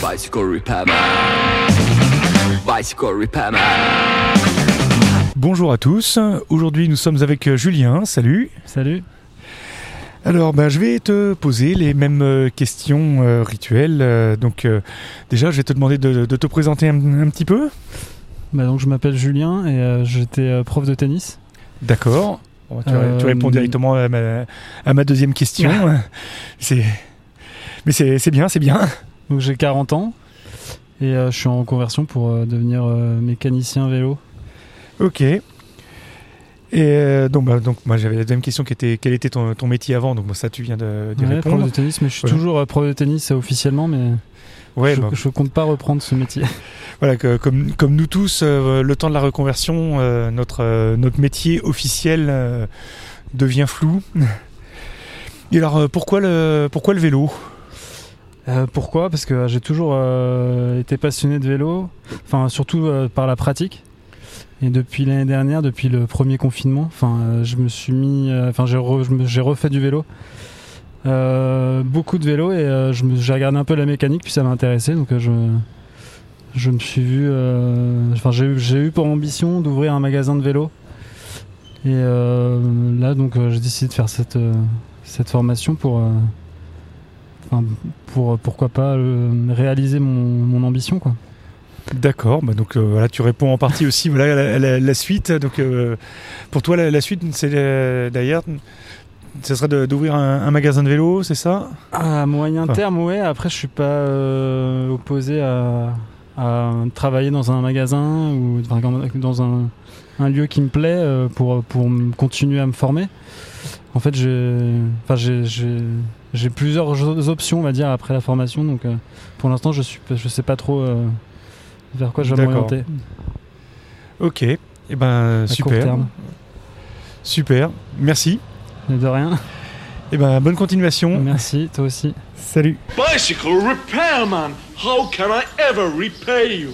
Bicycle repairman. Bicycle repairman. Bonjour à tous, aujourd'hui nous sommes avec euh, Julien, salut. Salut. Alors bah, je vais te poser les mêmes euh, questions euh, rituelles. euh, donc euh, déjà je vais te demander de, de te présenter un, un petit peu. Bah donc je m'appelle Julien et euh, j'étais euh, prof de tennis. D'accord. Bon, tu, Euh, tu réponds directement à ma, à ma deuxième question. c'est... Mais c'est, c'est bien, c'est bien. Donc j'ai 40 ans et euh, je suis en conversion pour euh, devenir euh, mécanicien vélo. Ok. Et donc, bah, donc moi j'avais la deuxième question qui était quel était ton, ton métier avant? Donc bon, ça tu viens de, d'y Ouais, répondre. prof de tennis, mais je suis toujours prof de tennis officiellement, mais Ouais, je, bah, je compte pas reprendre ce métier. Voilà, que, comme, comme nous tous, euh, le temps de la reconversion, euh, notre, euh, notre métier officiel devient flou. Et alors, pourquoi le, pourquoi le vélo? Euh, pourquoi? Parce que euh, j'ai toujours euh, été passionné de vélo, surtout par la pratique. Et depuis l'année dernière, depuis le premier confinement, je me suis mis, enfin j'ai refait du vélo, beaucoup de vélo et j'ai regardé un peu la mécanique puis ça m'a intéressé donc je suis vu, enfin j'ai eu- pour ambition d'ouvrir un magasin de vélo. Et là donc j'ai décidé de faire cette formation pour enfin, pour pourquoi pas euh, réaliser mon, mon ambition quoi. D'accord, bah donc euh, voilà, tu réponds en partie aussi voilà, à la, à la- la suite. Donc, euh, pour toi, la, la suite, c'est euh, d'ailleurs, ce serait d'ouvrir un, un magasin de vélo, c'est ça? À moyen Enfin. terme, ouais. Après, je suis pas opposé à, à travailler dans un magasin ou dans- un, un lieu qui me plaît pour, pour continuer à me former. En fait, j'ai enfin, j'ai- j'ai- plusieurs options, on va dire, après la formation. Donc, euh, pour l'instant, je suis je sais pas trop euh, vers quoi je vais D'accord. m'orienter. Ok, et ben À court super. terme. Super, merci. De rien. Et ben bonne continuation. Merci, toi aussi. Salut. Bicycle repairman, how can I ever repay you?